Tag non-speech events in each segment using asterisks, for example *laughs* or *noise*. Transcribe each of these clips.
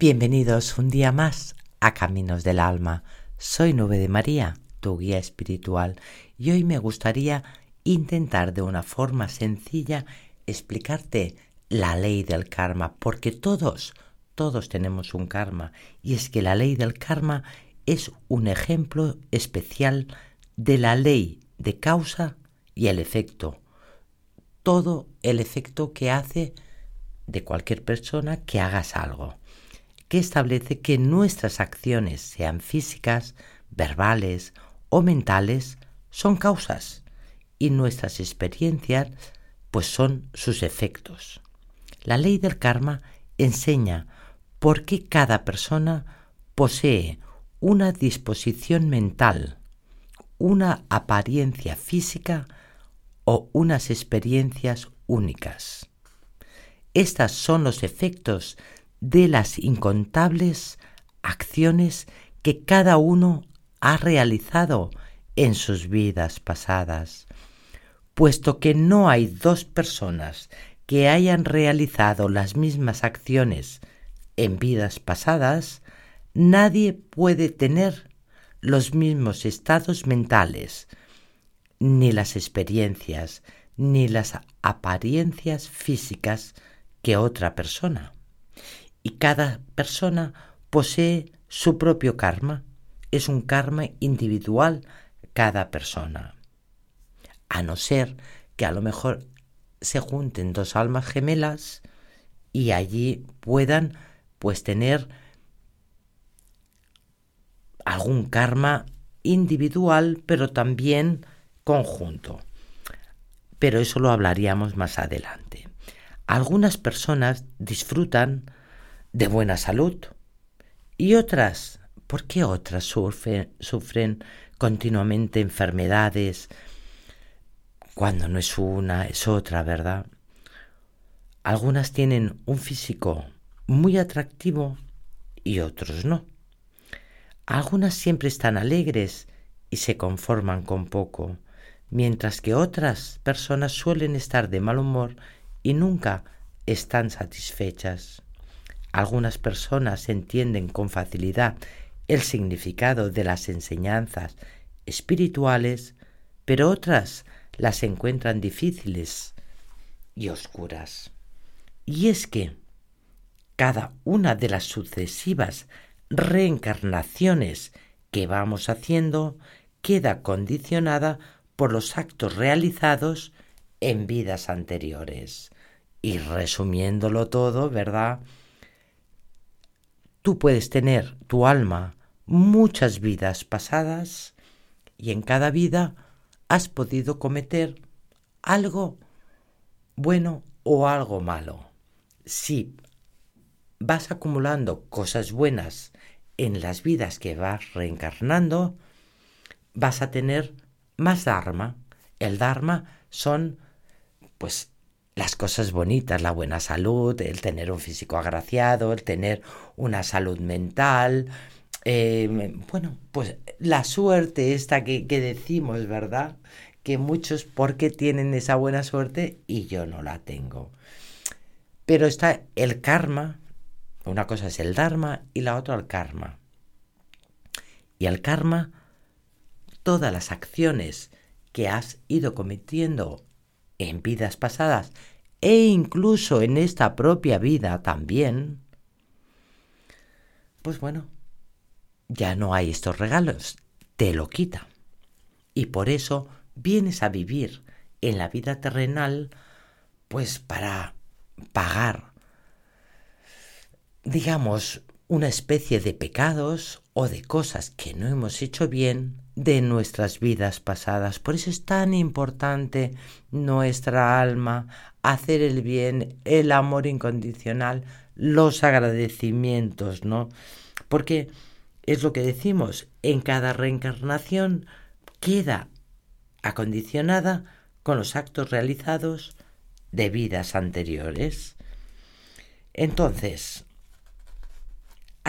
Bienvenidos un día más a Caminos del Alma. Soy Nube de María, tu guía espiritual, y hoy me gustaría intentar de una forma sencilla explicarte la ley del karma, porque todos, todos tenemos un karma, y es que la ley del karma es un ejemplo especial de la ley de causa y el efecto. Todo el efecto que hace de cualquier persona que hagas algo que establece que nuestras acciones, sean físicas, verbales o mentales, son causas y nuestras experiencias pues son sus efectos. La ley del karma enseña por qué cada persona posee una disposición mental, una apariencia física o unas experiencias únicas. Estas son los efectos de las incontables acciones que cada uno ha realizado en sus vidas pasadas. Puesto que no hay dos personas que hayan realizado las mismas acciones en vidas pasadas, nadie puede tener los mismos estados mentales, ni las experiencias, ni las apariencias físicas que otra persona y cada persona posee su propio karma. Es un karma individual cada persona. A no ser que a lo mejor se junten dos almas gemelas y allí puedan pues tener algún karma individual pero también conjunto. Pero eso lo hablaríamos más adelante. Algunas personas disfrutan de buena salud. Y otras, ¿por qué otras sufren, sufren continuamente enfermedades cuando no es una, es otra, verdad? Algunas tienen un físico muy atractivo y otros no. Algunas siempre están alegres y se conforman con poco, mientras que otras personas suelen estar de mal humor y nunca están satisfechas. Algunas personas entienden con facilidad el significado de las enseñanzas espirituales, pero otras las encuentran difíciles y oscuras. Y es que cada una de las sucesivas reencarnaciones que vamos haciendo queda condicionada por los actos realizados en vidas anteriores. Y resumiéndolo todo, ¿verdad? Tú puedes tener tu alma muchas vidas pasadas y en cada vida has podido cometer algo bueno o algo malo. Si vas acumulando cosas buenas en las vidas que vas reencarnando, vas a tener más Dharma. El Dharma son pues las cosas bonitas, la buena salud, el tener un físico agraciado, el tener una salud mental, em, bueno, pues la suerte esta que, que decimos, ¿verdad? Que muchos porque tienen esa buena suerte y yo no la tengo. Pero está el karma, una cosa es el dharma y la otra el karma. Y el karma, todas las acciones que has ido cometiendo en vidas pasadas e incluso en esta propia vida también, pues bueno, ya no hay estos regalos, te lo quita. Y por eso vienes a vivir en la vida terrenal, pues para pagar, digamos, una especie de pecados o de cosas que no hemos hecho bien de nuestras vidas pasadas. Por eso es tan importante nuestra alma, hacer el bien, el amor incondicional, los agradecimientos, ¿no? Porque es lo que decimos, en cada reencarnación queda acondicionada con los actos realizados de vidas anteriores. Entonces,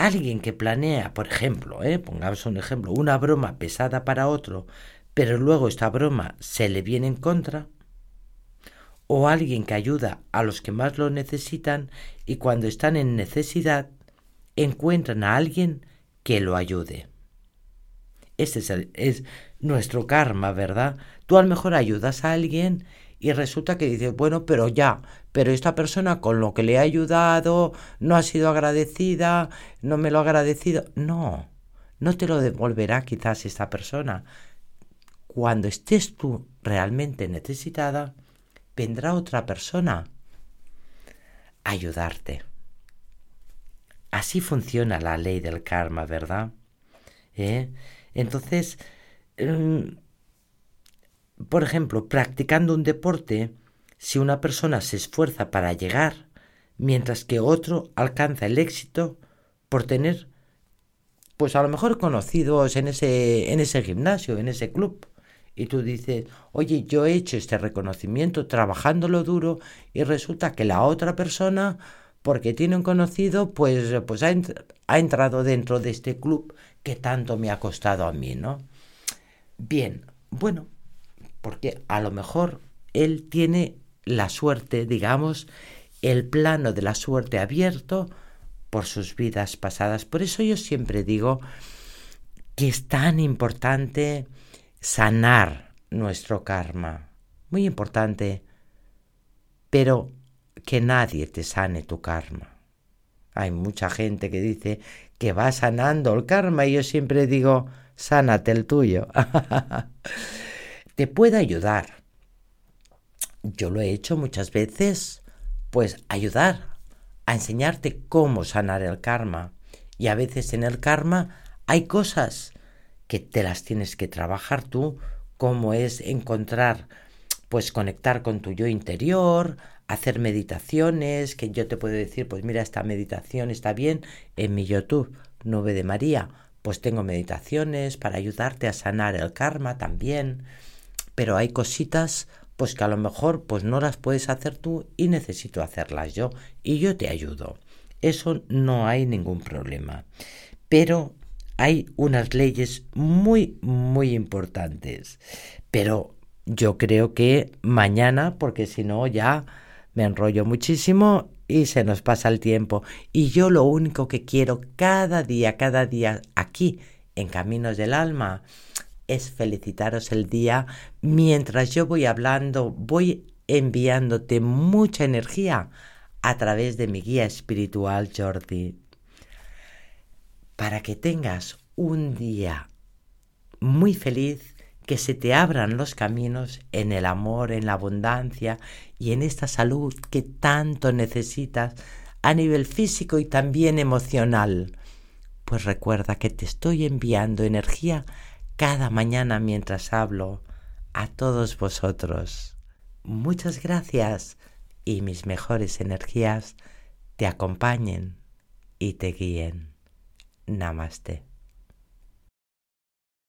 Alguien que planea, por ejemplo, ¿eh? pongamos un ejemplo, una broma pesada para otro, pero luego esta broma se le viene en contra, o alguien que ayuda a los que más lo necesitan y cuando están en necesidad, encuentran a alguien que lo ayude. Este es, es, nuestro karma, ¿verdad? Tú a lo mejor ayudas a alguien y resulta que dices, bueno, pero ya, pero esta persona con lo que le ha ayudado no ha sido agradecida, no me lo ha agradecido. No, no te lo devolverá quizás esta persona. Cuando estés tú realmente necesitada, vendrá otra persona a ayudarte. Así funciona la ley del karma, ¿verdad? ¿Eh? Entonces, em, por ejemplo, practicando un deporte, si una persona se esfuerza para llegar, mientras que otro alcanza el éxito por tener, pues a lo mejor conocidos en ese, en ese gimnasio, en ese club. Y tú dices, oye, yo he hecho este reconocimiento trabajándolo duro y resulta que la otra persona, porque tiene un conocido, pues, pues ha, ha entrado dentro de este club que tanto me ha costado a mí, ¿no? Bien, bueno, porque a lo mejor él tiene la suerte, digamos, el plano de la suerte abierto por sus vidas pasadas. Por eso yo siempre digo que es tan importante sanar nuestro karma. Muy importante, pero que nadie te sane tu karma. Hay mucha gente que dice que va sanando el karma y yo siempre digo, sánate el tuyo. *laughs* te puede ayudar. Yo lo he hecho muchas veces, pues ayudar a enseñarte cómo sanar el karma. Y a veces en el karma hay cosas que te las tienes que trabajar tú, como es encontrar, pues conectar con tu yo interior, hacer meditaciones, que yo te puedo decir, pues mira, esta meditación está bien en mi YouTube, Nube de María, pues tengo meditaciones para ayudarte a sanar el karma también pero hay cositas pues que a lo mejor pues no las puedes hacer tú y necesito hacerlas yo y yo te ayudo. Eso no hay ningún problema. Pero hay unas leyes muy muy importantes. Pero yo creo que mañana, porque si no ya me enrollo muchísimo y se nos pasa el tiempo. Y yo lo único que quiero cada día, cada día aquí en Caminos del Alma es felicitaros el día mientras yo voy hablando, voy enviándote mucha energía a través de mi guía espiritual Jordi. Para que tengas un día muy feliz, que se te abran los caminos en el amor, en la abundancia y en esta salud que tanto necesitas a nivel físico y también emocional. Pues recuerda que te estoy enviando energía cada mañana mientras hablo a todos vosotros. Muchas gracias y mis mejores energías te acompañen y te guíen. Namaste.